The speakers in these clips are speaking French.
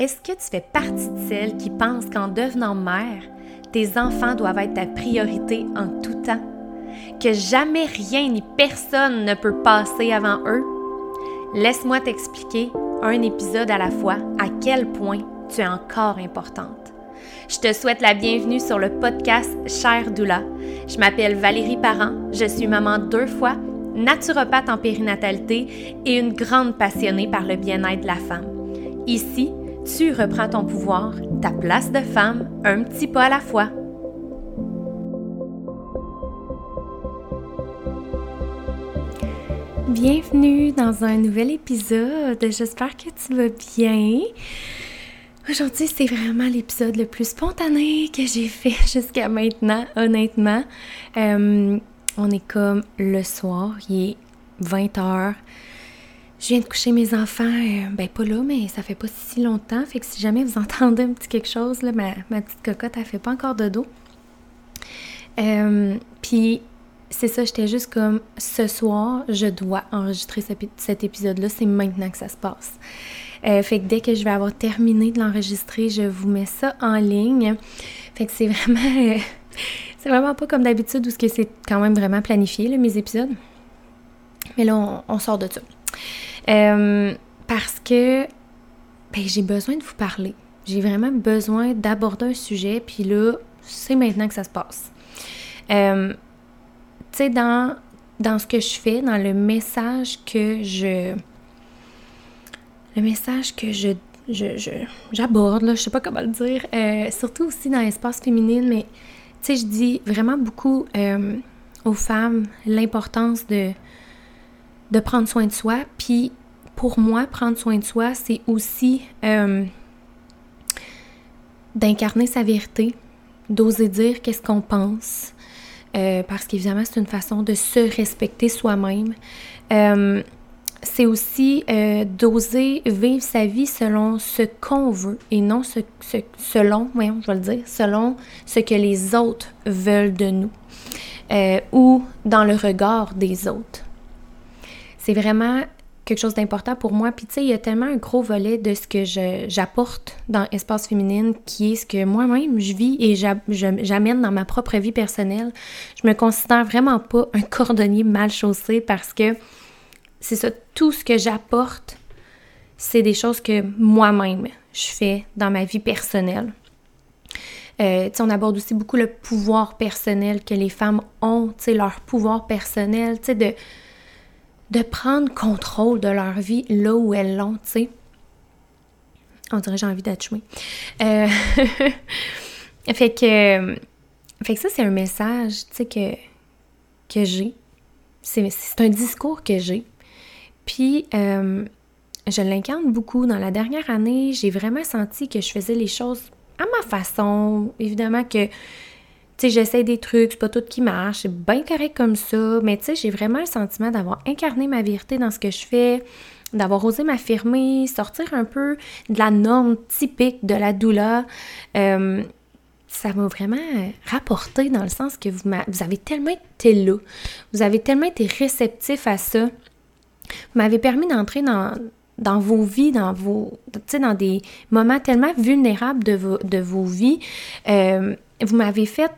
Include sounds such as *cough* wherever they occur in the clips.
Est-ce que tu fais partie de celles qui pensent qu'en devenant mère, tes enfants doivent être ta priorité en tout temps? Que jamais rien ni personne ne peut passer avant eux? Laisse-moi t'expliquer, un épisode à la fois, à quel point tu es encore importante. Je te souhaite la bienvenue sur le podcast Cher Doula. Je m'appelle Valérie Parent, je suis maman deux fois, naturopathe en périnatalité et une grande passionnée par le bien-être de la femme. Ici, tu reprends ton pouvoir, ta place de femme, un petit pas à la fois. Bienvenue dans un nouvel épisode. J'espère que tu vas bien. Aujourd'hui, c'est vraiment l'épisode le plus spontané que j'ai fait *laughs* jusqu'à maintenant, honnêtement. Euh, on est comme le soir, il est 20h. Je viens de coucher mes enfants, euh, ben pas là, mais ça fait pas si longtemps. Fait que si jamais vous *laughs* entendez un petit quelque chose, là, ma, petite cocotte, elle fait pas encore de dos. Euh, puis c'est ça, j'étais juste comme ce soir, je dois enregistrer cet épisode-là, c'est maintenant que ça se passe. Euh, fait que dès que je vais avoir terminé de l'enregistrer, je vous mets ça en ligne. Fait que c'est *laughs* vraiment. c'est vraiment pas comme d'habitude où c'est quand même vraiment planifié, mes épisodes. Mais là, on sort de ça. Euh, parce que ben, j'ai besoin de vous parler. J'ai vraiment besoin d'aborder un sujet, puis là, c'est maintenant que ça se passe. Euh, tu sais, dans, dans ce que je fais, dans le message que je. Le message que je. j'aborde, là, je sais pas comment le dire, euh, surtout aussi dans l'espace féminin, mais tu sais, je dis vraiment beaucoup aux femmes l'importance de, de prendre soin de soi. Puis pour moi, prendre soin de soi, c'est aussi euh, d'incarner sa vérité, d'oser dire qu'est-ce qu'on pense. Euh, parce qu'évidemment, c'est une façon de se respecter soi-même. Euh, c'est aussi d'oser vivre sa vie selon ce qu'on veut et non ce, selon, voyons, je vais le dire, selon ce que les autres veulent de nous ou dans le regard des autres c'est vraiment quelque chose d'important pour moi. Puis tu sais, il y a tellement un gros volet de ce que j'apporte dans Espace Féminine qui est ce que moi-même je vis et j'amène dans ma propre vie personnelle. Je me considère vraiment pas un cordonnier mal chaussé parce que c'est ça, tout ce que j'apporte, c'est des choses que moi-même je fais dans ma vie personnelle. Euh, on aborde aussi beaucoup le pouvoir personnel que les femmes ont, leur pouvoir personnel, tu sais, de de prendre contrôle de leur vie là où elles l'ont, tu sais. On dirait j'ai envie d'être euh, *laughs* fait que fait que ça c'est un message, tu sais que que j'ai. C'est un discours que j'ai. Puis euh, je l'incarne beaucoup. Dans la dernière année, j'ai vraiment senti que je faisais les choses à ma façon. Évidemment que tu sais, j'essaie des trucs, c'est pas tout qui marche, c'est bien correct comme ça, mais tu sais, j'ai vraiment le sentiment d'avoir incarné ma vérité dans ce que je fais, d'avoir osé m'affirmer, sortir un peu de la norme typique de la doula. Euh, ça m'a vraiment rapporté dans le sens que vous, vous avez tellement été là, vous avez tellement été réceptif à ça, vous m'avez permis d'entrer dans, dans vos vies, dans vos, dans des moments tellement vulnérables de vos, de vos vies. Euh, vous m'avez fait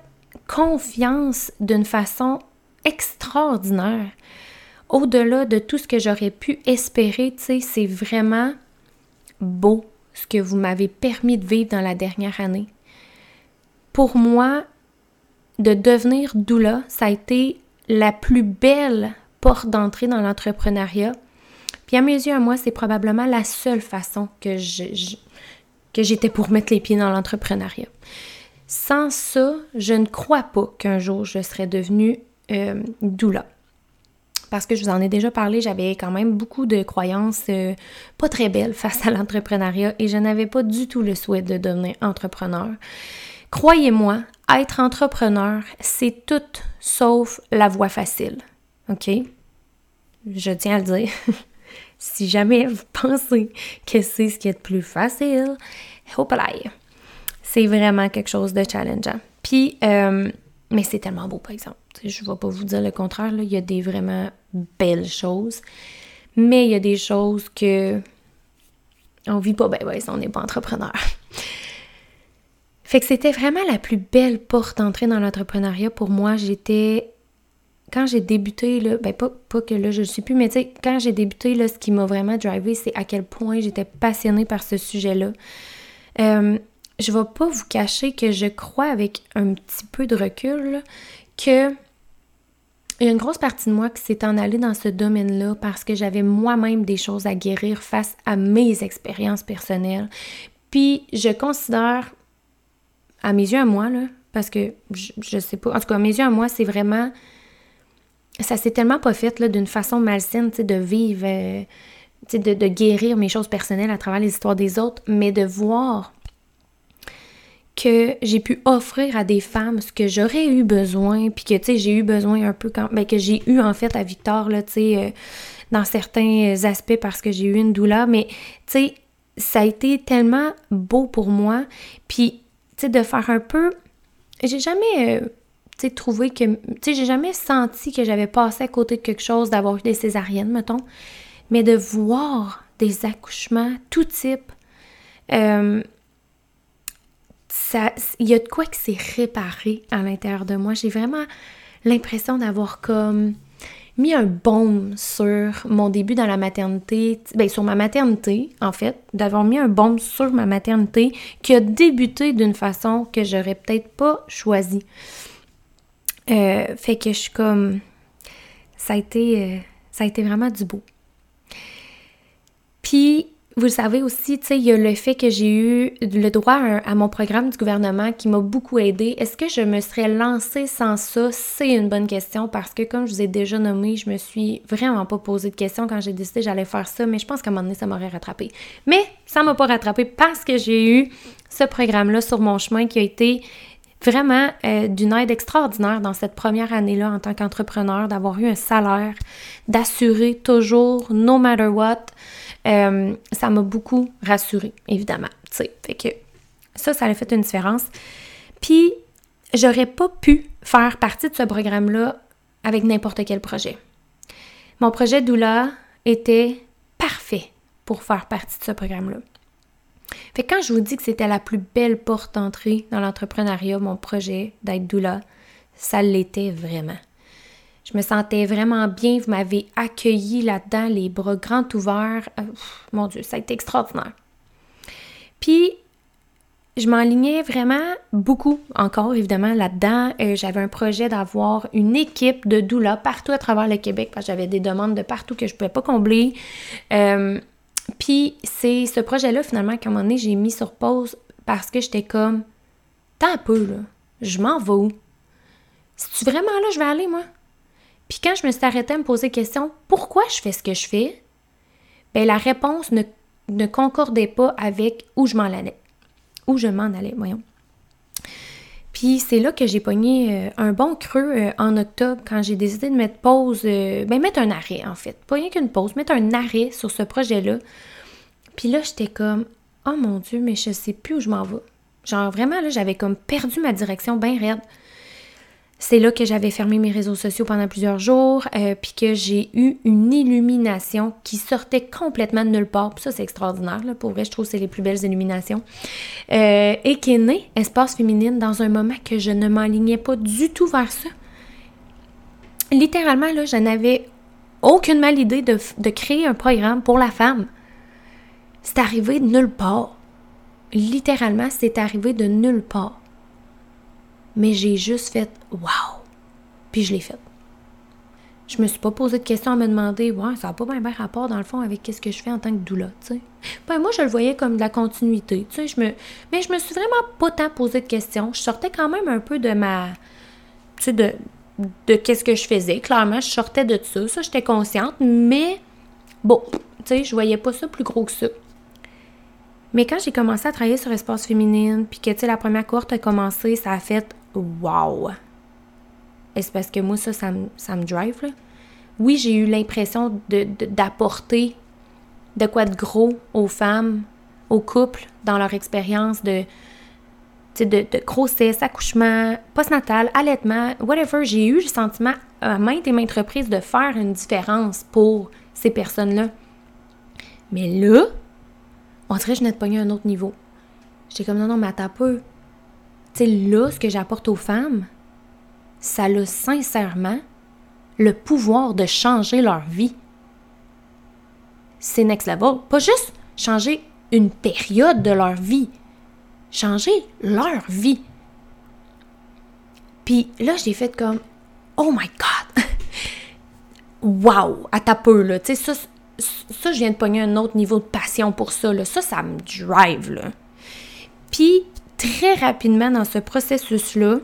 confiance d'une façon extraordinaire. Au-delà de tout ce que j'aurais pu espérer, c'est vraiment beau ce que vous m'avez permis de vivre dans la dernière année. Pour moi, de devenir doula, ça a été la plus belle porte d'entrée dans l'entrepreneuriat. Puis à mes yeux, à moi, c'est probablement la seule façon que que j'étais pour mettre les pieds dans l'entrepreneuriat. Sans ça, je ne crois pas qu'un jour je serais devenue euh, doula. Parce que je vous en ai déjà parlé, j'avais quand même beaucoup de croyances euh, pas très belles face à l'entrepreneuriat et je n'avais pas du tout le souhait de devenir entrepreneur. Croyez-moi, être entrepreneur, c'est tout sauf la voie facile. OK? Je tiens à le dire. *laughs* si jamais vous pensez que c'est ce qui est le plus facile, hope c'est vraiment quelque chose de challengeant. Puis, euh, mais c'est tellement beau, par exemple. Je ne vais pas vous dire le contraire, il y a des vraiment belles choses, mais il y a des choses que On vit pas ben ouais, si on n'est pas entrepreneur. Fait que c'était vraiment la plus belle porte d'entrée dans l'entrepreneuriat pour moi. J'étais quand j'ai débuté, là, ben pas, pas que là je ne suis plus, mais tu sais, quand j'ai débuté, là, ce qui m'a vraiment drivé, c'est à quel point j'étais passionnée par ce sujet-là. Euh, je vais pas vous cacher que je crois avec un petit peu de recul que il y a une grosse partie de moi qui s'est en allée dans ce domaine-là parce que j'avais moi-même des choses à guérir face à mes expériences personnelles. Puis je considère, à mes yeux à moi, parce que je, je sais pas, en tout cas, à mes yeux à moi, c'est vraiment ça s'est tellement pas fait d'une façon malsaine, de vivre, euh, de, guérir mes choses personnelles à travers les histoires des autres, mais de voir que j'ai pu offrir à des femmes ce que j'aurais eu besoin, puis que, tu sais, j'ai eu besoin un peu quand... Ben, que j'ai eu, en fait, à Victor, là, tu sais, euh, dans certains aspects parce que j'ai eu une douleur, mais, tu sais, ça a été tellement beau pour moi, puis, tu sais, de faire un peu... J'ai jamais... Euh, trouver que. Tu sais, j'ai jamais senti que j'avais passé à côté de quelque chose d'avoir eu des césariennes, mettons. Mais de voir des accouchements, tout type, euh, il y a de quoi qui s'est réparé à l'intérieur de moi. J'ai vraiment l'impression d'avoir comme mis un baume sur mon début dans la maternité, bien sur ma maternité en fait, d'avoir mis un baume sur ma maternité qui a débuté d'une façon que j'aurais peut-être pas choisie. Euh, fait que je suis comme. Ça a été, euh, ça a été vraiment du beau. Puis, vous le savez aussi, tu sais, il y a le fait que j'ai eu le droit à, mon programme du gouvernement qui m'a beaucoup aidé. Est-ce que je me serais lancée sans ça? C'est une bonne question parce que, comme je vous ai déjà nommé, je me suis vraiment pas posé de questions quand j'ai décidé que j'allais faire ça, mais je pense qu'à un moment donné, ça m'aurait rattrapé. Mais ça m'a pas rattrapé parce que j'ai eu ce programme-là sur mon chemin qui a été vraiment euh, d'une aide extraordinaire dans cette première année-là en tant qu'entrepreneur, d'avoir eu un salaire, d'assurer toujours, no matter what. Euh, ça m'a beaucoup rassurée, évidemment. Fait que ça, ça a fait une différence. Puis, j'aurais pas pu faire partie de ce programme-là avec n'importe quel projet. Mon projet Doula était parfait pour faire partie de ce programme-là. Fait que quand je vous dis que c'était la plus belle porte d'entrée dans l'entrepreneuriat, mon projet d'être doula, ça l'était vraiment. Je me sentais vraiment bien, vous m'avez accueilli là-dedans, les bras grands ouverts. Euh, mon Dieu, ça a été extraordinaire. Puis, je m'enlignais vraiment beaucoup encore, évidemment, là-dedans. Euh, j'avais un projet d'avoir une équipe de doula partout à travers le Québec parce que j'avais des demandes de partout que je ne pouvais pas combler. Euh, puis c'est ce projet-là, finalement, qu'à un moment donné, j'ai mis sur pause parce que j'étais comme, tant peu, là, je m'en vais où? C'est-tu vraiment là je vais aller, moi? Puis quand je me suis arrêtée à me poser la question, pourquoi je fais ce que je fais? Bien, la réponse ne, ne concordait pas avec où je m'en allais. Où je m'en allais, voyons. Puis c'est là que j'ai pogné euh, un bon creux euh, en octobre quand j'ai décidé de mettre pause, euh, ben mettre un arrêt en fait. Pas rien qu'une pause, mettre un arrêt sur ce projet-là. Puis là, j'étais comme, oh mon Dieu, mais je sais plus où je m'en vais. Genre vraiment, là, j'avais comme perdu ma direction bien raide. C'est là que j'avais fermé mes réseaux sociaux pendant plusieurs jours, euh, puis que j'ai eu une illumination qui sortait complètement de nulle part. Puis ça, c'est extraordinaire. Là. Pour vrai, je trouve que c'est les plus belles illuminations. Euh, et qui est née, Espace Féminine, dans un moment que je ne m'alignais pas du tout vers ça. Littéralement, là, je n'avais aucune mal idée de, de créer un programme pour la femme. C'est arrivé de nulle part. Littéralement, c'est arrivé de nulle part mais j'ai juste fait wow! Puis je l'ai fait. Je me suis pas posé de questions à me demander, ouais, ça n'a pas bien, rapport dans le fond avec ce que je fais en tant que doula, tu sais. Ben, moi, je le voyais comme de la continuité, tu sais. Je me... Mais je me suis vraiment pas tant posé de questions. Je sortais quand même un peu de ma. Tu sais, de, de qu'est-ce que je faisais. Clairement, je sortais de ça. Ça, j'étais consciente, mais bon, tu sais, je voyais pas ça plus gros que ça. Mais quand j'ai commencé à travailler sur Espace Féminine, puis que, tu sais, la première courte a commencé, ça a fait wow! Et c'est parce que moi, ça, ça me, drive, là? Oui, j'ai eu l'impression d'apporter de, quoi de gros aux femmes, aux couples, dans leur expérience de, de, de, grossesse, accouchement, postnatal, allaitement, whatever. J'ai eu le sentiment à maintes et maintes reprises de faire une différence pour ces personnes-là. Mais là, on dirait que je venais de pogner un autre niveau. J'étais comme, non, non, mais attends peu. Tu sais, là, ce que j'apporte aux femmes, ça a sincèrement le pouvoir de changer leur vie. C'est next level. Pas juste changer une période de leur vie, changer leur vie. Puis là, j'ai fait comme, oh my God! *laughs* wow! À ta peu, là. Tu sais, ça, ça, je viens de pogner un autre niveau de passion pour ça, là. Ça, ça me drive, là. Puis, très rapidement dans ce processus-là,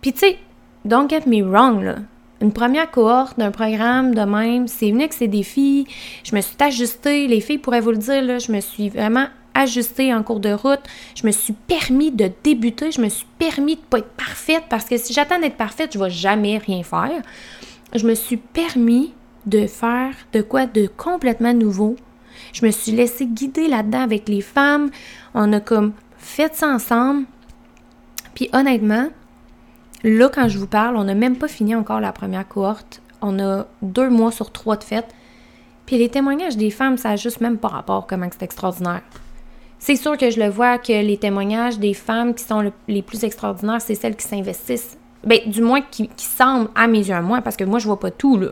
puis tu sais, don't get me wrong, là. Une première cohorte d'un programme de même, c'est venu c'est des filles. Je me suis ajustée, les filles pourraient vous le dire, là, je me suis vraiment ajustée en cours de route. Je me suis permis de débuter, je me suis permis de pas être parfaite parce que si j'attends d'être parfaite, je vais jamais rien faire. Je me suis permis de faire de quoi de complètement nouveau. Je me suis laissée guider là-dedans avec les femmes. On a comme fait ça ensemble. Puis honnêtement, là, quand je vous parle, on n'a même pas fini encore la première cohorte. On a deux mois sur trois de fête. Puis les témoignages des femmes, ça n'a juste même pas rapport comment c'est extraordinaire. C'est sûr que je le vois que les témoignages des femmes qui sont les plus extraordinaires, c'est celles qui s'investissent. Ben, du moins qui, semblent, à mes yeux à moi, parce que moi, je vois pas tout, là,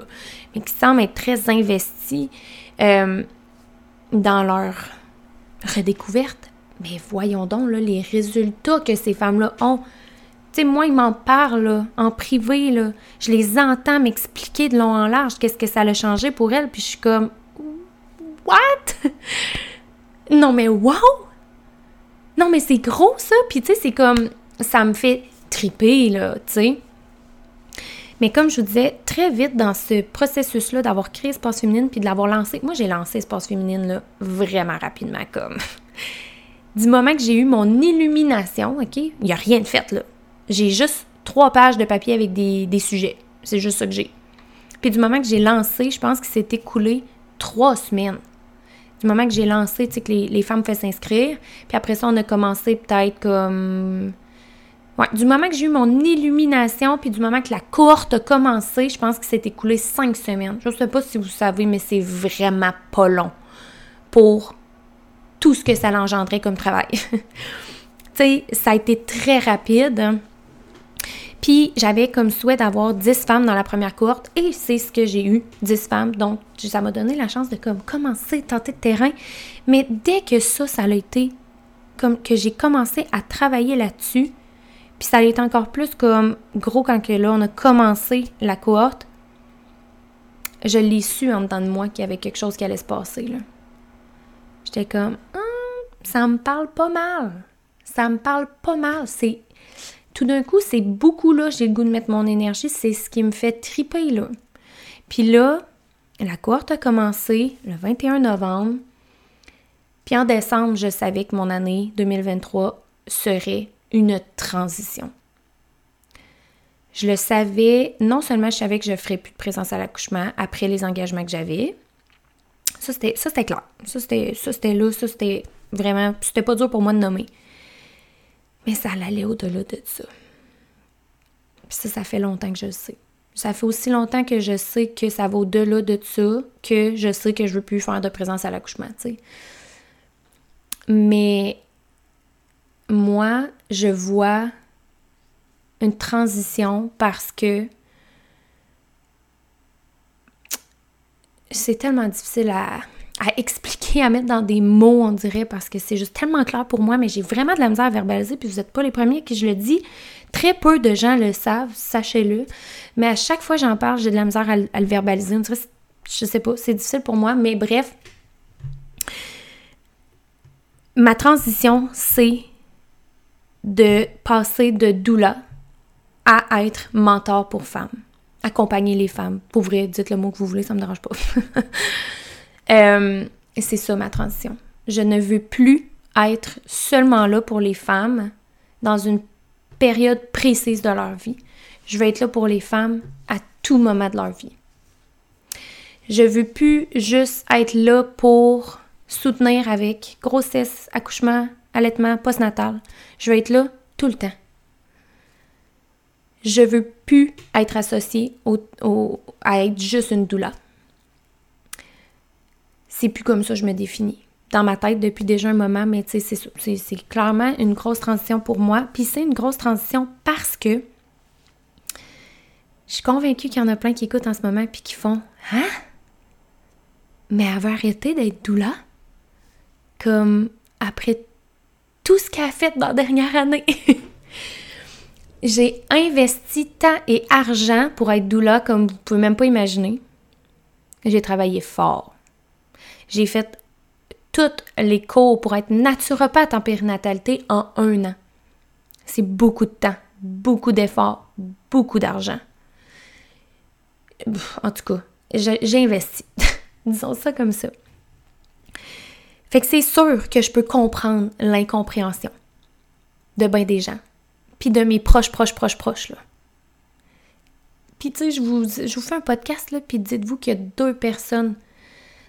mais qui semblent être très investies euh, dans leur redécouverte. Mais voyons donc, là, les résultats que ces femmes-là ont. Tu sais, moi, ils m'en parlent en privé, là. Je les entends m'expliquer de long en large qu'est-ce que ça a changé pour elles, puis je suis comme What? *laughs* non, mais wow! Non, mais c'est gros, ça! Puis tu sais, c'est comme. Ça me fait triper, là, tu sais. Mais comme je vous disais, très vite dans ce processus-là d'avoir créé Espace Féminine puis de l'avoir lancé, moi j'ai lancé Espace Féminine là, vraiment rapidement comme. Du moment que j'ai eu mon illumination, OK, il n'y a rien de fait là. J'ai juste trois pages de papier avec des, sujets. C'est juste ça que j'ai. Puis du moment que j'ai lancé, je pense que s'est écoulé trois semaines. Du moment que j'ai lancé, tu sais, que les, femmes font s'inscrire. Puis après ça, on a commencé peut-être comme. Ouais, du moment que j'ai eu mon illumination, puis du moment que la cohorte a commencé, je pense que s'est écoulé cinq semaines. Je ne sais pas si vous savez, mais c'est vraiment pas long pour tout ce que ça l'engendrait comme travail. *laughs* tu sais, ça a été très rapide. Puis j'avais comme souhait d'avoir 10 femmes dans la première cohorte et c'est ce que j'ai eu, 10 femmes. Donc ça m'a donné la chance de comme commencer, tenter de terrain. Mais dès que ça, ça a été comme que j'ai commencé à travailler là-dessus, puis ça a été encore plus comme gros quand que là, on a commencé la cohorte, je l'ai su en dedans de moi qu'il y avait quelque chose qui allait se passer. Là. J'étais comme, hum, ça me parle pas mal. Ça me parle pas mal. C'est tout d'un coup, c'est beaucoup là, j'ai le goût de mettre mon énergie, c'est ce qui me fait triper là. Puis là, la cohorte a commencé le 21 novembre. Puis en décembre, je savais que mon année 2023 serait une transition. Je le savais, non seulement je savais que je ne ferais plus de présence à l'accouchement après les engagements que j'avais, ça, c'était, clair. Ça, c'était, ça, c'était là. Ça, c'était vraiment... C'était pas dur pour moi de nommer. Mais ça allait au-delà de ça. Ça, ça fait longtemps que je le sais. Ça fait aussi longtemps que je sais que ça va au-delà de ça, que je sais que je veux plus faire de présence à l'accouchement, tu sais. Mais moi, je vois une transition parce que c'est tellement difficile à, expliquer, à mettre dans des mots, on dirait, parce que c'est juste tellement clair pour moi, mais j'ai vraiment de la misère à verbaliser, puis vous n'êtes pas les premiers qui je le dis. Très peu de gens le savent, sachez-le. Mais à chaque fois que j'en parle, j'ai de la misère à, le verbaliser. On dirait, je sais pas, c'est difficile pour moi, mais bref. Ma transition, c'est de passer de doula à être mentor pour femmes accompagner les femmes. Pour vrai, dites le mot que vous voulez, ça me dérange pas. *laughs* euh, c'est ça ma transition. Je ne veux plus être seulement là pour les femmes dans une période précise de leur vie. Je veux être là pour les femmes à tout moment de leur vie. Je veux plus juste être là pour soutenir avec grossesse, accouchement, allaitement, postnatal. Je veux être là tout le temps je veux plus être associée au, à être juste une doula. C'est plus comme ça que je me définis. dans ma tête depuis déjà un moment, mais c'est clairement une grosse transition pour moi. Puis c'est une grosse transition parce que je suis convaincue qu'il y en a plein qui écoutent en ce moment puis qui font Hein? Mais elle va arrêter d'être doula? Comme après tout ce qu'elle a fait dans la dernière année. *laughs* J'ai investi temps et argent pour être doula comme vous pouvez même pas imaginer. J'ai travaillé fort. J'ai fait toutes les cours pour être naturopathe en périnatalité en un an. C'est beaucoup de temps, beaucoup d'efforts, beaucoup d'argent. En tout cas, j'ai investi. *laughs* Disons ça comme ça. Fait que c'est sûr que je peux comprendre l'incompréhension de bien des gens, puis de mes proches, proches, proches, proches, là. Puis tu sais, je vous, je vous fais un podcast, là, puis dites-vous qu'il y a deux personnes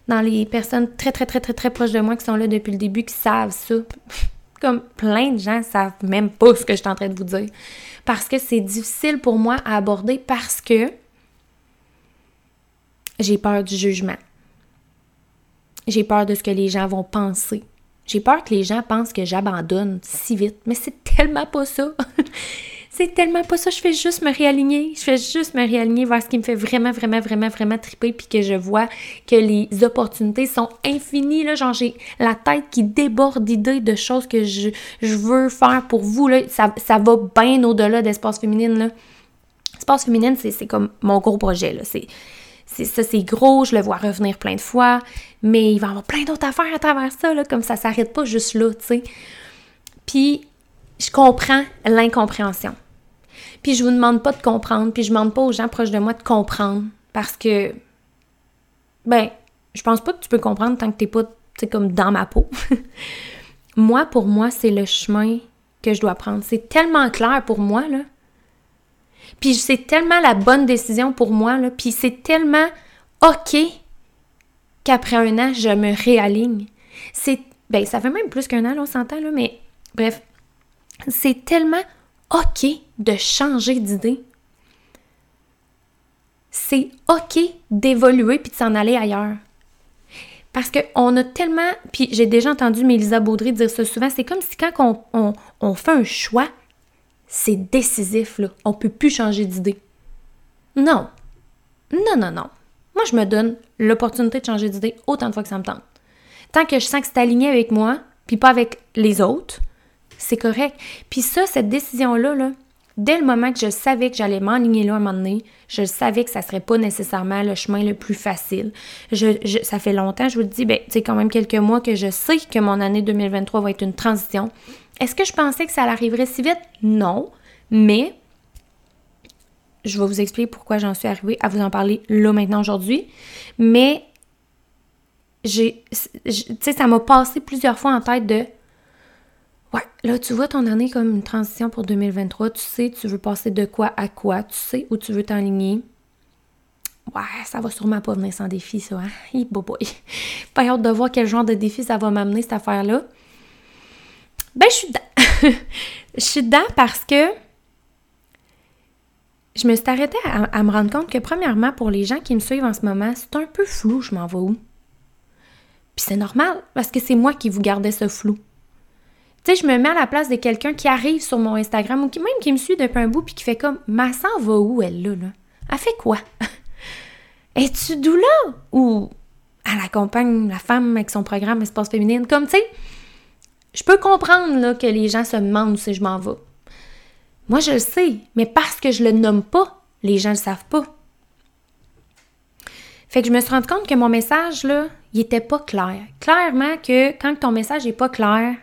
dans les personnes très, très, très, très, très proches de moi qui sont là depuis le début, qui savent ça. *laughs* Comme plein de gens savent même pas ce que je suis en train de vous dire. Parce que c'est difficile pour moi à aborder parce que j'ai peur du jugement. J'ai peur de ce que les gens vont penser. J'ai peur que les gens pensent que j'abandonne si vite, mais c'est tellement pas ça. *laughs* c'est tellement pas ça. Je fais juste me réaligner. Je fais juste me réaligner vers ce qui me fait vraiment, vraiment, vraiment, vraiment triper, puis que je vois que les opportunités sont infinies. Là. Genre, j'ai la tête qui déborde d'idées de choses que je, veux faire pour vous. Là. Ça, ça va bien au-delà d'espace féminine. Là. Espace féminine, c'est comme mon gros projet. Là. C'est ça, c'est gros, je le vois revenir plein de fois, mais il va y avoir plein d'autres affaires à travers ça, là, comme ça s'arrête pas juste là, tu sais. Puis, je comprends l'incompréhension. Puis, je vous demande pas de comprendre, puis je demande pas aux gens proches de moi de comprendre, parce que, ben, je pense pas que tu peux comprendre tant que t'es pas, tu sais, comme dans ma peau. *laughs* moi, pour moi, c'est le chemin que je dois prendre. C'est tellement clair pour moi, là. Puis c'est tellement la bonne décision pour moi, là. Puis c'est tellement OK qu'après un an, je me réaligne. C'est. Ben, ça fait même plus qu'un an, on s'entend, là, mais bref. C'est tellement OK de changer d'idée. C'est OK d'évoluer puis de s'en aller ailleurs. Parce qu'on a tellement. Puis j'ai déjà entendu Mélisa Baudry dire ça souvent. C'est comme si quand on, on fait un choix, c'est décisif, là. On peut plus changer d'idée. Non. Non, non, non. Moi, je me donne l'opportunité de changer d'idée autant de fois que ça me tente. Tant que je sens que c'est aligné avec moi, puis pas avec les autres, c'est correct. Puis ça, cette décision-là, là, dès le moment que je savais que j'allais m'enligner là à un moment donné, je savais que ça serait pas nécessairement le chemin le plus facile. Ça fait longtemps, je vous le dis, ben, c'est quand même quelques mois que je sais que mon année 2023 va être une transition. Est-ce que je pensais que ça arriverait si vite? Non. Mais je vais vous expliquer pourquoi j'en suis arrivée à vous en parler là maintenant aujourd'hui. Mais j'ai. Tu sais, ça m'a passé plusieurs fois en tête de. Ouais, là, tu vois ton année comme une transition pour 2023. Tu sais, tu veux passer de quoi à quoi. Tu sais où tu veux t'enligner. Ouais, ça va sûrement pas venir sans défi, ça. Hein? boy. *laughs* Pas hâte de voir quel genre de défi ça va m'amener, cette affaire-là. Ben, je suis dedans. *laughs* je suis dedans parce que je me suis arrêtée à, me rendre compte que, premièrement, pour les gens qui me suivent en ce moment, c'est un peu flou, je m'en vais où? Puis c'est normal, parce que c'est moi qui vous gardais ce flou. Tu sais, je me mets à la place de quelqu'un qui arrive sur mon Instagram ou même qui me suit depuis un bout puis qui fait comme Ma sœur va où, elle, là, là? Elle fait quoi? *laughs* Es-tu d'où là? Ou elle accompagne la femme avec son programme Espace féminine? Comme, tu sais, je peux comprendre que les gens se demandent si je m'en vais. Moi, je le sais, mais parce que je le nomme pas, les gens le savent pas. Fait que je me suis rendu compte que mon message, là, il était pas clair. Clairement que quand ton message est pas clair,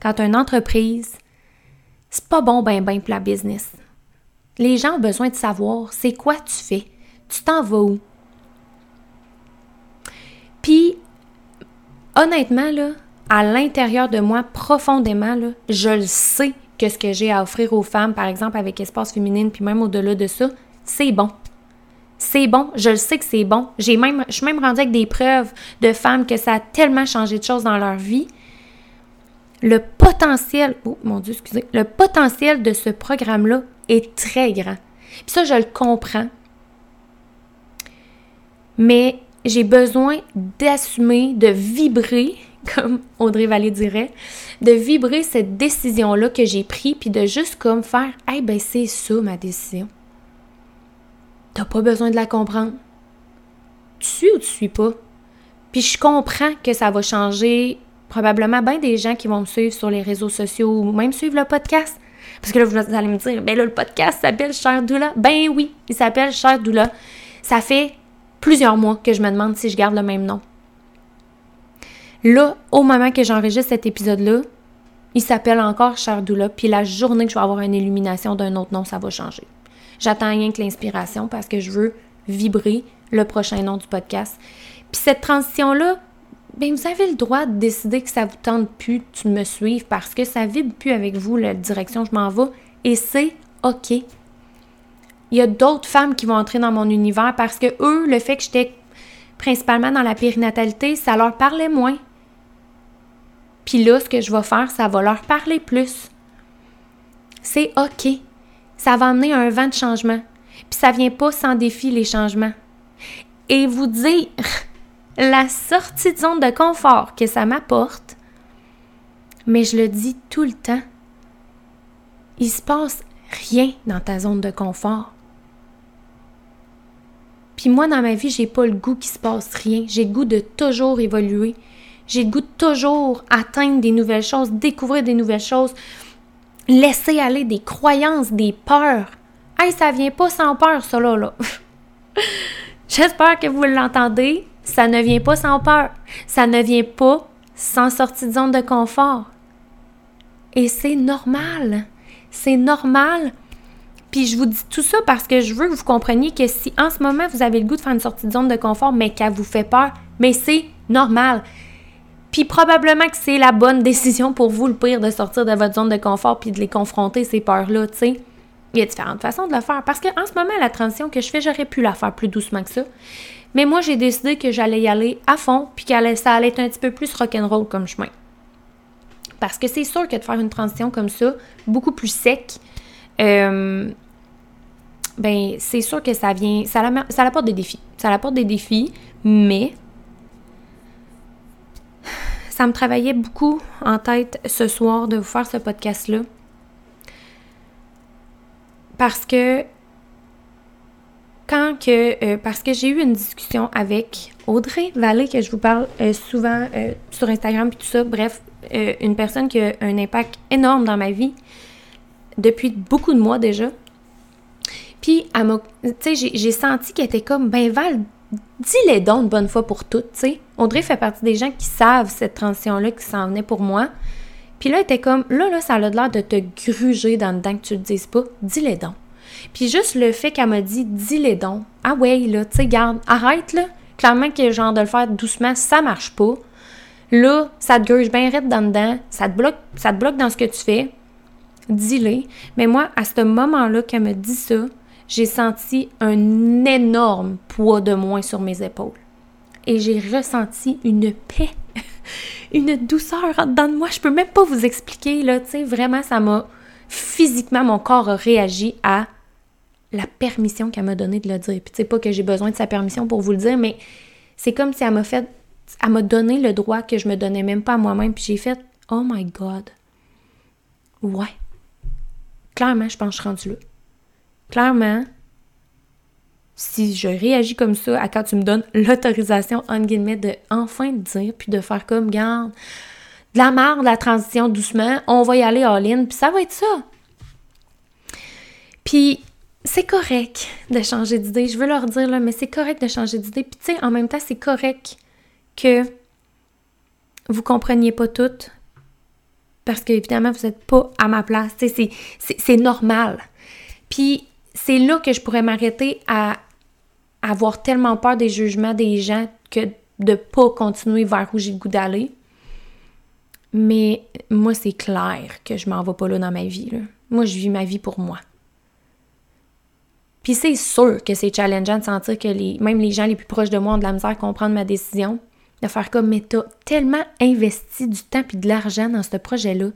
quand tu as une entreprise, c'est pas bon ben ben pour la business. Les gens ont besoin de savoir c'est quoi tu fais? Tu t'en vas où? Puis, honnêtement, là, à l'intérieur de moi, profondément, je le sais que ce que j'ai à offrir aux femmes, par exemple avec Espace Féminine, puis même au-delà de ça, c'est bon. C'est bon, je le sais que c'est bon. Je suis même rendue avec des preuves de femmes que ça a tellement changé de choses dans leur vie. Le potentiel, oh mon Dieu, excusez, le potentiel de ce programme-là est très grand. Puis ça, je le comprends. Mais j'ai besoin d'assumer, de vibrer *laughs* comme Audrey Vallée dirait, de vibrer cette décision-là que j'ai prise, puis de juste comme faire Hey, ben c'est ça ma décision. T'as pas besoin de la comprendre. Tu suis ou tu suis pas? Puis je comprends que ça va changer probablement bien des gens qui vont me suivre sur les réseaux sociaux ou même suivre le podcast. Parce que là, vous allez me dire, ben là, le podcast s'appelle Cher Doula. Ben oui, il s'appelle Cher Doula. Ça fait plusieurs mois que je me demande si je garde le même nom. Là, au moment que j'enregistre cet épisode-là, il s'appelle encore Cher Doula, puis la journée que je vais avoir une illumination d'un autre nom, ça va changer. J'attends rien que l'inspiration parce que je veux vibrer le prochain nom du podcast. Puis cette transition-là, ben vous avez le droit de décider que ça vous tente plus de me suivre parce que ça vibre plus avec vous la direction où je m'en vais et c'est OK. Il y a d'autres femmes qui vont entrer dans mon univers parce que eux, le fait que j'étais principalement dans la périnatalité, ça leur parlait moins. Puis là, ce que je vais faire, ça va leur parler plus. C'est OK. Ça va amener un vent de changement. Puis ça vient pas sans défi, les changements. Et vous dire *laughs* la sortie de zone de confort que ça m'apporte, mais je le dis tout le temps, il se passe rien dans ta zone de confort. Puis moi, dans ma vie, j'ai pas le goût qu'il se passe rien. J'ai le goût de toujours évoluer. J'ai le goût de toujours atteindre des nouvelles choses, découvrir des nouvelles choses, laisser aller des croyances, des peurs. Hey, ça vient pas sans peur, ça là. là. *laughs* J'espère que vous l'entendez. Ça ne vient pas sans peur. Ça ne vient pas sans sortie de zone de confort. Et c'est normal. C'est normal. Puis je vous dis tout ça parce que je veux que vous compreniez que si en ce moment vous avez le goût de faire une sortie de zone de confort, mais qu'elle vous fait peur, mais c'est normal. Puis probablement que c'est la bonne décision pour vous, le pire, de sortir de votre zone de confort puis de les confronter, ces peurs-là, tu sais. Il y a différentes façons de le faire. Parce qu'en ce moment, la transition que je fais, j'aurais pu la faire plus doucement que ça. Mais moi, j'ai décidé que j'allais y aller à fond, puis que ça allait être un petit peu plus rock'n'roll comme chemin. Parce que c'est sûr que de faire une transition comme ça, beaucoup plus sec, euh, ben c'est sûr que ça vient, ça, ça apporte des défis. Ça apporte des défis, mais ça me travaillait beaucoup en tête ce soir de vous faire ce podcast-là. Parce que quand que, euh, parce que j'ai eu une discussion avec Audrey Vallée, que je vous parle euh, souvent euh, sur Instagram et tout ça, bref, une personne qui a un impact énorme dans ma vie depuis beaucoup de mois déjà. Puis, tu sais, j'ai senti qu'elle était comme, ben Val, dis-les donc une bonne fois pour toutes, tu sais. Audrey fait partie des gens qui savent cette transition-là qui s'en venait pour moi. Puis là, elle était comme, là, là, ça a l'air de te gruger dans le dedans que tu le dises pas. Dis-les donc. Puis juste le fait qu'elle m'a dit dis-les donc. Ah ouais, là, tu sais, garde, arrête là. Clairement que genre de le faire doucement, ça marche pas. Là, ça te gruge bien raide dans dedans, ça te bloque, ça te bloque dans ce que tu fais. Dis-les. Mais moi, à ce moment-là qu'elle me dit ça, j'ai senti un énorme poids de moins sur mes épaules. Et j'ai ressenti une paix, *laughs* une douceur dans de moi. Je peux même pas vous expliquer, là, tu sais, vraiment, ça m'a physiquement, mon corps a réagi à la permission qu'elle m'a donnée de le dire. Puis tu sais pas que j'ai besoin de sa permission pour vous le dire, mais c'est comme si elle m'a fait, elle m'a donné le droit que je me donnais même pas à moi-même. Puis j'ai fait, oh my God. Ouais. Clairement, je pense que je suis rendue là. Clairement, si je réagis comme ça à quand tu me donnes l'autorisation, en guillemets, de enfin dire, puis de faire comme, garde, de la marre de la transition doucement, on va y aller all-in, puis ça va être ça. Puis c'est correct de changer d'idée. Je veux leur dire, là, mais c'est correct de changer d'idée. Puis, tu sais, en même temps, c'est correct que vous compreniez pas tout. Parce qu'évidemment, vous n'êtes pas à ma place. C'est normal. Puis, c'est là que je pourrais m'arrêter à avoir tellement peur des jugements des gens que de pas continuer vers où j'ai le goût d'aller. Mais moi, c'est clair que je m'en vais pas là dans ma vie. Moi, je vis ma vie pour moi. Puis c'est sûr que c'est challengeant de sentir que même les gens les plus proches de moi ont de la misère à comprendre ma décision. De faire comme, mais t'as tellement investi du temps et de l'argent dans ce projet-là.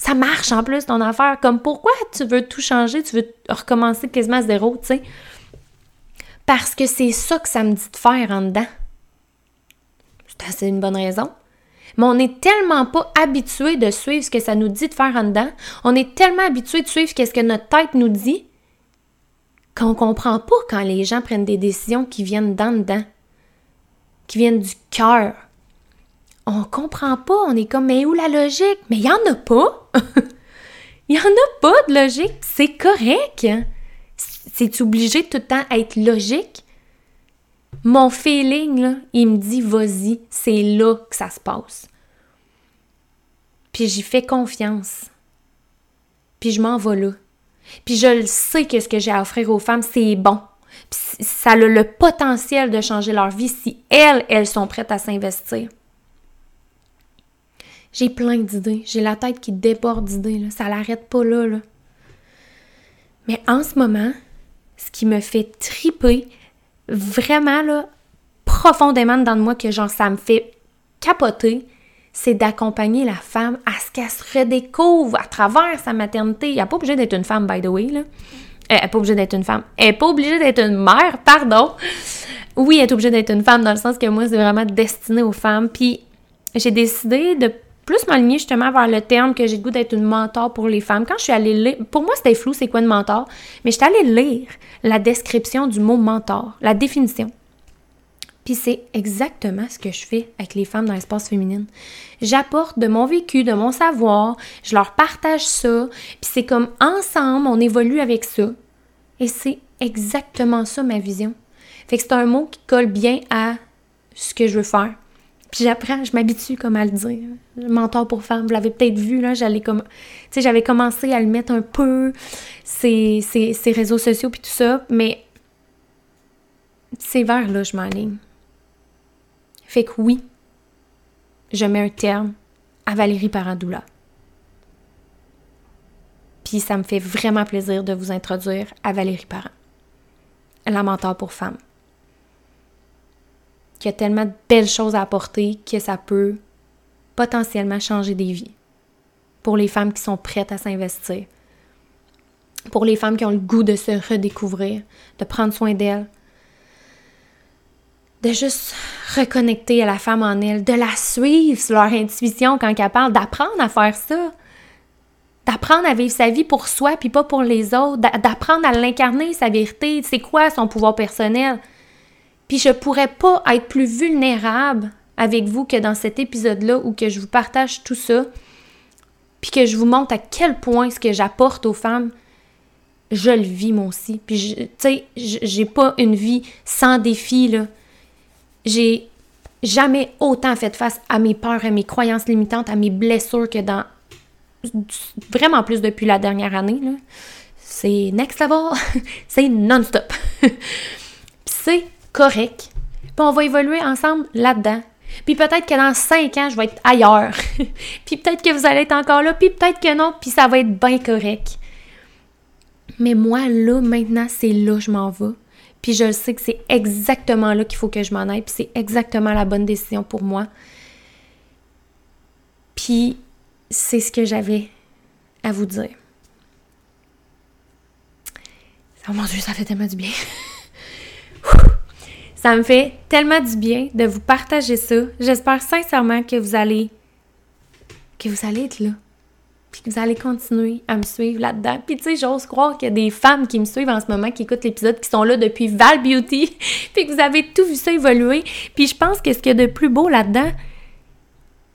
Ça marche en plus ton affaire. Comme pourquoi tu veux tout changer, tu veux recommencer quasiment à zéro, tu sais? Parce que c'est ça que ça me dit de faire en dedans. C'est une bonne raison. Mais on n'est tellement pas habitué de suivre ce que ça nous dit de faire en dedans. On est tellement habitué de suivre ce que notre tête nous dit qu'on comprend pas quand les gens prennent des décisions qui viennent d'en dedans, qui viennent du cœur. On comprend pas, on est comme mais où la logique? Mais il y en a pas. *laughs* Il y en a pas de logique, c'est correct. C'est obligé tout le temps être logique. Mon feeling, il me dit vas-y, c'est là que ça se passe. Puis j'y fais confiance. Puis je m'en vais là. Puis je le sais que ce que j'ai à offrir aux femmes, c'est bon. Puis ça a le potentiel de changer leur vie si elles, elles sont prêtes à s'investir. J'ai plein d'idées. J'ai la tête qui déborde d'idées. Ça l'arrête pas là, là. Mais en ce moment, ce qui me fait triper, vraiment, là, profondément dans moi, que genre, ça me fait capoter, c'est d'accompagner la femme à ce qu'elle se redécouvre à travers sa maternité. Elle n'est pas obligée d'être une femme, by the way, là. Elle n'est pas obligée d'être une femme. Elle n'est pas obligée d'être une mère, pardon. Oui, elle est obligée d'être une femme dans le sens que moi, c'est vraiment destiné aux femmes. Puis j'ai décidé de plus m'aligner justement vers le terme que j'ai le goût d'être une mentor pour les femmes. Quand je suis allée lire, pour moi c'était flou, c'est quoi une mentor, mais je suis allée lire la description du mot mentor, la définition. Puis c'est exactement ce que je fais avec les femmes dans l'espace féminin. J'apporte de mon vécu, de mon savoir, je leur partage ça, puis c'est comme ensemble, on évolue avec ça. Et c'est exactement ça ma vision. Fait que c'est un mot qui colle bien à ce que je veux faire. Puis j'apprends, je m'habitue comme à le dire. Mentor pour femme, vous l'avez peut-être vu, là, j'allais comme... Tu sais, j'avais commencé à le mettre un peu, ces, ces, réseaux sociaux puis tout ça, mais c'est vers là je m'enligne. Fait que oui, je mets un terme à Valérie Parandoula. Puis ça me fait vraiment plaisir de vous introduire à Valérie Parent, la mentor pour femmes qu'il y a tellement de belles choses à apporter que ça peut potentiellement changer des vies. Pour les femmes qui sont prêtes à s'investir. Pour les femmes qui ont le goût de se redécouvrir, de prendre soin d'elles. De juste reconnecter à la femme en elle, de la suivre sur leur intuition quand elle parle, d'apprendre à faire ça d'apprendre à vivre sa vie pour soi puis pas pour les autres, d'apprendre à l'incarner, sa vérité, c'est quoi son pouvoir personnel. Puis je pourrais pas être plus vulnérable avec vous que dans cet épisode-là où que je vous partage tout ça, puis que je vous montre à quel point ce que j'apporte aux femmes, je le vis moi aussi. Puis tu sais, j'ai pas une vie sans défi là. J'ai jamais autant fait face à mes peurs, à mes croyances limitantes, à mes blessures que dans vraiment plus depuis la dernière année là. C'est next level, *laughs* c'est non-stop. *laughs* c'est correct. Puis on va évoluer ensemble là-dedans. Puis peut-être que dans cinq ans, je vais être ailleurs. *laughs* puis peut-être que vous allez être encore là, puis peut-être que non, puis ça va être bien correct. Mais moi, là, maintenant, c'est là que je m'en vais. Puis je sais que c'est exactement là qu'il faut que je m'en aille, puis c'est exactement la bonne décision pour moi. Puis c'est ce que j'avais à vous dire. Oh mon Dieu, ça fait tellement du bien. *laughs* Ça me fait tellement du bien de vous partager ça. J'espère sincèrement que vous allez que vous allez être là. Puis que vous allez continuer à me suivre là-dedans. Puis tu sais, j'ose croire qu'il y a des femmes qui me suivent en ce moment, qui écoutent l'épisode, qui sont là depuis Val Beauty, *laughs* puis que vous avez tout vu ça évoluer. Puis je pense que ce qu'il y a de plus beau là-dedans,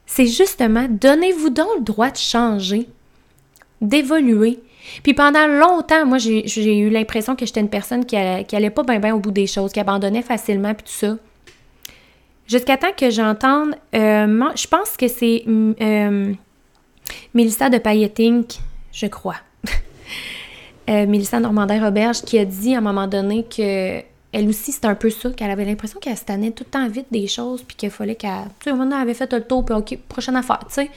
c'est justement, donnez-vous donc le droit de changer, d'évoluer, puis pendant longtemps, moi, j'ai eu l'impression que j'étais une personne qui, allait, pas bien au bout des choses, qui abandonnait facilement, puis tout ça. Jusqu'à temps que j'entende, euh, je pense que c'est euh, Mélissa de Pailleting, je crois. *laughs* euh, Mélissa Normandin-Roberge qui a dit à un moment donné que elle aussi, c'était un peu ça, qu'elle avait l'impression qu'elle se tannait tout le temps vite des choses, puis qu'il fallait qu'elle. Tu sais, moment elle avait fait le tour, puis OK, prochaine affaire, tu sais.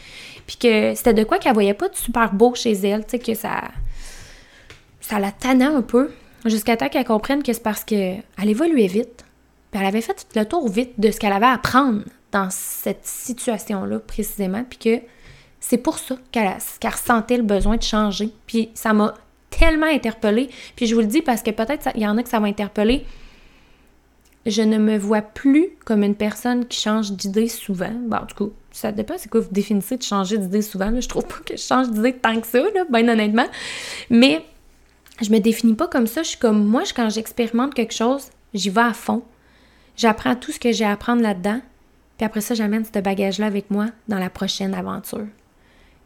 Puis que c'était de quoi qu'elle voyait pas de super beau chez elle, tu sais, que ça. Ça la tannait un peu, jusqu'à temps qu'elle comprenne que c'est parce qu'elle évoluait vite, puis elle avait fait le tour vite de ce qu'elle avait à apprendre dans cette situation-là, précisément, puis que c'est pour ça qu'elle ressentait le besoin de changer. Puis ça m'a tellement interpellée. Puis je vous le dis parce que peut-être il y en a que ça va interpeller je ne me vois plus comme une personne qui change d'idée souvent. Bon, tout cas, ça dépend c'est quoi vous définissez de changer d'idée souvent. Je trouve pas que je change d'idée tant que ça, là, bien honnêtement. Mais je me définis pas comme ça. Je suis comme moi, quand j'expérimente quelque chose, j'y vais à fond. J'apprends tout ce que j'ai à apprendre là-dedans. Puis après ça, j'amène ce bagage-là avec moi dans la prochaine aventure.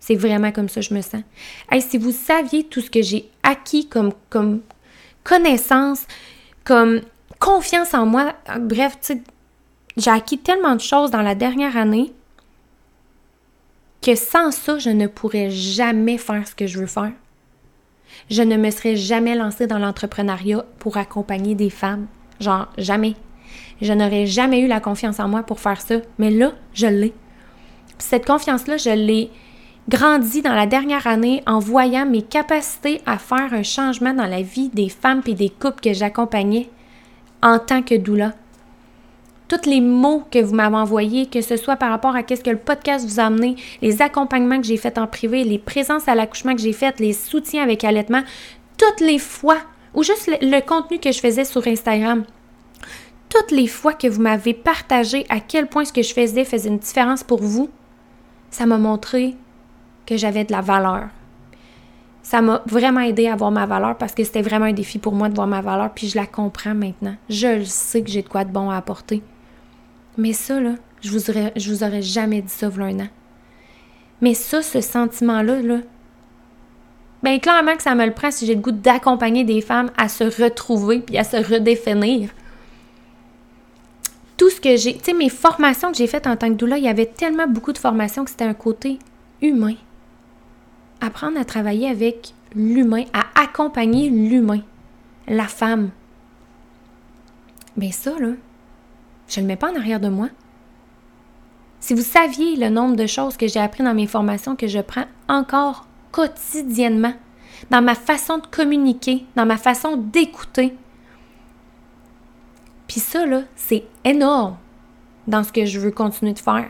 C'est vraiment comme ça que je me sens. Si vous saviez tout ce que j'ai acquis comme, comme connaissance, comme confiance en moi, bref, tu sais, j'ai acquis tellement de choses dans la dernière année que sans ça, je ne pourrais jamais faire ce que je veux faire. Je ne me serais jamais lancée dans l'entrepreneuriat pour accompagner des femmes. Genre, jamais. Je n'aurais jamais eu la confiance en moi pour faire ça. Mais là, je l'ai. Cette confiance-là, je l'ai grandi dans la dernière année en voyant mes capacités à faire un changement dans la vie des femmes et des couples que j'accompagnais en tant que doula. Tous les mots que vous m'avez envoyés, que ce soit par rapport à qu'est-ce que le podcast vous a amené, les accompagnements que j'ai faits en privé, les présences à l'accouchement que j'ai faites, les soutiens avec allaitement, toutes les fois, ou juste le, le contenu que je faisais sur Instagram, toutes les fois que vous m'avez partagé à quel point ce que je faisais faisait une différence pour vous, ça m'a montré que j'avais de la valeur. Ça m'a vraiment aidé à voir ma valeur parce que c'était vraiment un défi pour moi de voir ma valeur, puis je la comprends maintenant. Je le sais que j'ai de quoi de bon à apporter. Mais ça, là, je vous aurais, vous aurais jamais dit ça voilà un an. Mais ça, ce sentiment-là, là, bien clairement que ça me le prend si j'ai le goût d'accompagner des femmes à se retrouver puis à se redéfinir. Tout ce que j'ai, tu sais, mes formations que j'ai faites en tant que doula, il y avait tellement beaucoup de formations que c'était un côté humain apprendre à travailler avec l'humain, à accompagner l'humain, la femme. Mais ça, là, je ne le mets pas en arrière de moi. Si vous saviez le nombre de choses que j'ai appris dans mes formations que je prends encore quotidiennement, dans ma façon de communiquer, dans ma façon d'écouter. Puis ça, là, c'est énorme dans ce que je veux continuer de faire.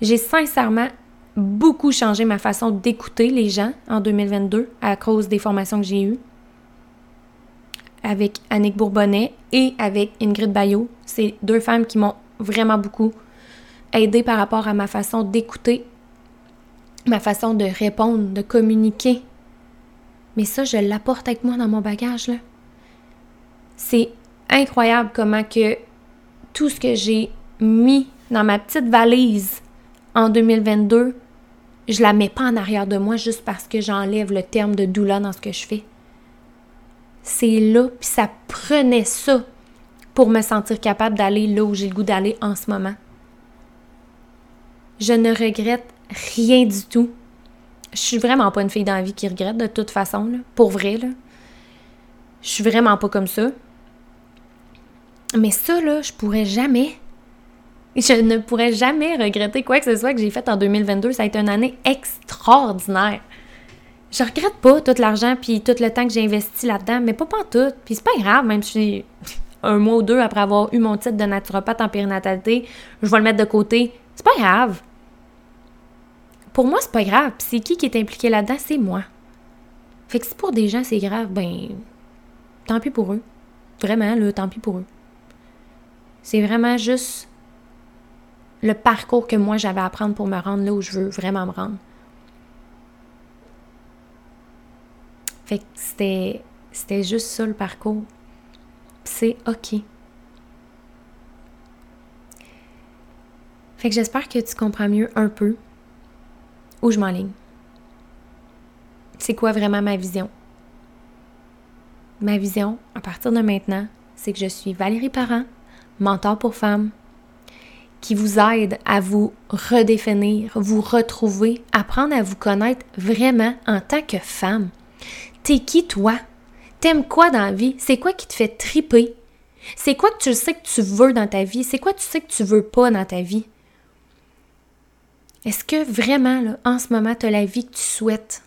J'ai sincèrement beaucoup changé ma façon d'écouter les gens en 2022 à cause des formations que j'ai eues avec Annick Bourbonnais et avec Ingrid Bayot. C'est deux femmes qui m'ont vraiment beaucoup aidé par rapport à ma façon d'écouter, ma façon de répondre, de communiquer. Mais ça, je l'apporte avec moi dans mon bagage. C'est incroyable comment que tout ce que j'ai mis dans ma petite valise en 2022, je la mets pas en arrière de moi juste parce que j'enlève le terme de doula dans ce que je fais. C'est là, puis ça prenait ça pour me sentir capable d'aller là où j'ai le goût d'aller en ce moment. Je ne regrette rien du tout. Je suis vraiment pas une fille d'envie qui regrette de toute façon, pour vrai. Là. Je suis vraiment pas comme ça. Mais ça, là, je pourrais jamais je ne pourrais jamais regretter quoi que ce soit que j'ai fait en 2022. Ça a été une année extraordinaire. Je regrette pas tout l'argent puis tout le temps que j'ai investi là-dedans, mais pas pas tout. Puis c'est pas grave, même si *laughs* un mois ou deux après avoir eu mon titre de naturopathe en périnatalité, je vais le mettre de côté. C'est pas grave. Pour moi, c'est pas grave. Puis c'est qui qui est impliqué là-dedans? C'est moi. Fait que si pour des gens c'est grave, ben tant pis pour eux. Vraiment, là, tant pis pour eux. C'est vraiment juste le parcours que moi j'avais à prendre pour me rendre là où je veux vraiment me rendre. Fait que c'était, juste ça le parcours. C'est OK. Fait que j'espère que tu comprends mieux un peu où je m'enligne. C'est quoi vraiment ma vision? Ma vision, à partir de maintenant, c'est que je suis Valérie Parent, mentor pour femmes, qui vous aide à vous redéfinir, vous retrouver, apprendre à vous connaître vraiment en tant que femme. T'es qui toi? T'aimes quoi dans la vie? C'est quoi qui te fait triper? C'est quoi que tu sais que tu veux dans ta vie? C'est quoi que tu sais que tu veux pas dans ta vie? Est-ce que vraiment, là, en ce moment, tu as la vie que tu souhaites?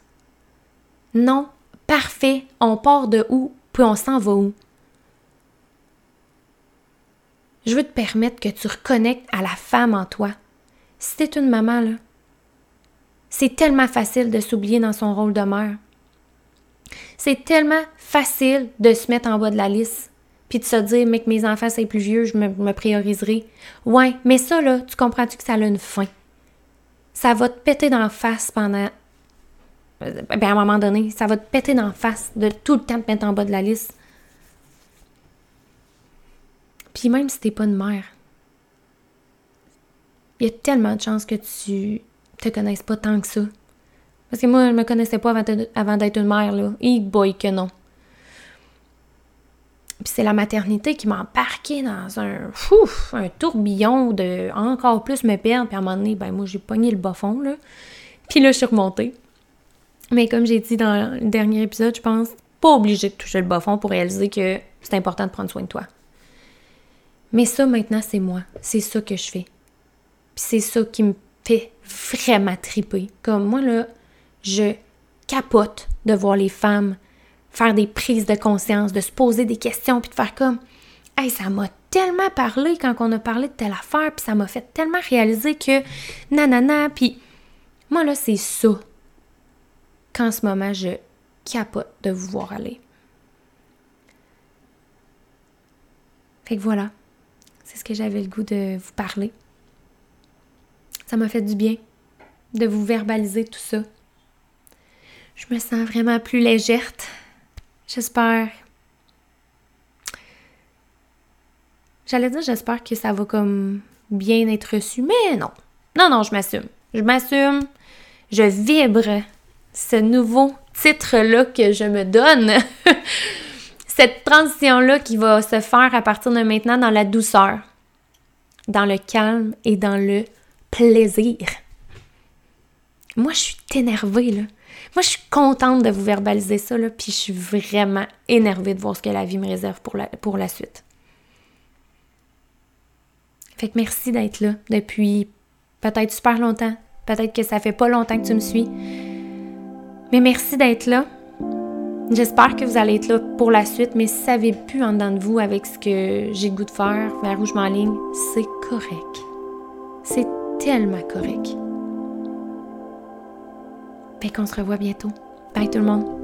Non? Parfait. On part de où? Puis on s'en va où? Je veux te permettre que tu reconnectes à la femme en toi. Si t'es une maman, là, c'est tellement facile de s'oublier dans son rôle de mère. C'est tellement facile de se mettre en bas de la liste, puis de se dire, mais que mes enfants c'est plus vieux, je me, prioriserai. Ouais, mais ça, là, tu comprends-tu que ça a une fin? Ça va te péter la face pendant. Ben, à un moment donné, ça va te péter la face de tout le temps te mettre en bas de la liste. Puis même si t'es pas une mère, il y a tellement de chances que tu te connaisses pas tant que ça. Parce que moi, je me connaissais pas avant d'être une mère, là. Et boy que non. Puis c'est la maternité qui m'a embarqué dans un, tourbillon de encore plus me perdre. Puis à un moment donné, ben moi, j'ai pogné le bas fond, là. Puis là, je suis remontée. Mais comme j'ai dit dans le dernier épisode, je pense, pas obligé de toucher le bas fond pour réaliser que c'est important de prendre soin de toi. Mais ça, maintenant, c'est moi. C'est ça que je fais. Puis c'est ça qui me fait vraiment triper. Comme moi, là, je capote de voir les femmes faire des prises de conscience, de se poser des questions, puis de faire comme Hey, ça m'a tellement parlé quand on a parlé de telle affaire, puis ça m'a fait tellement réaliser que nanana, puis moi là, c'est ça qu'en ce moment je capote de vous voir aller. Fait que voilà, c'est ce que j'avais le goût de vous parler. Ça m'a fait du bien de vous verbaliser tout ça. Je me sens vraiment plus légère. J'espère. J'allais dire, j'espère que ça va comme bien être reçu, mais non. Non, non, je m'assume. Je m'assume. Je vibre ce nouveau titre-là que je me donne. *laughs* Cette transition-là qui va se faire à partir de maintenant dans la douceur, dans le calme et dans le plaisir. Moi, je suis énervée, là. Moi, je suis contente de vous verbaliser ça, là, puis je suis vraiment énervée de voir ce que la vie me réserve pour la, pour la suite. Fait que merci d'être là depuis peut-être super longtemps. Peut-être que ça fait pas longtemps que tu me suis. Mais merci d'être là. J'espère que vous allez être là pour la suite, mais si ça n'avez plus en dedans de vous avec ce que j'ai goût de faire, vers où je m'enligne, c'est correct. C'est tellement correct. Fait qu'on se revoit bientôt. Bye tout le monde.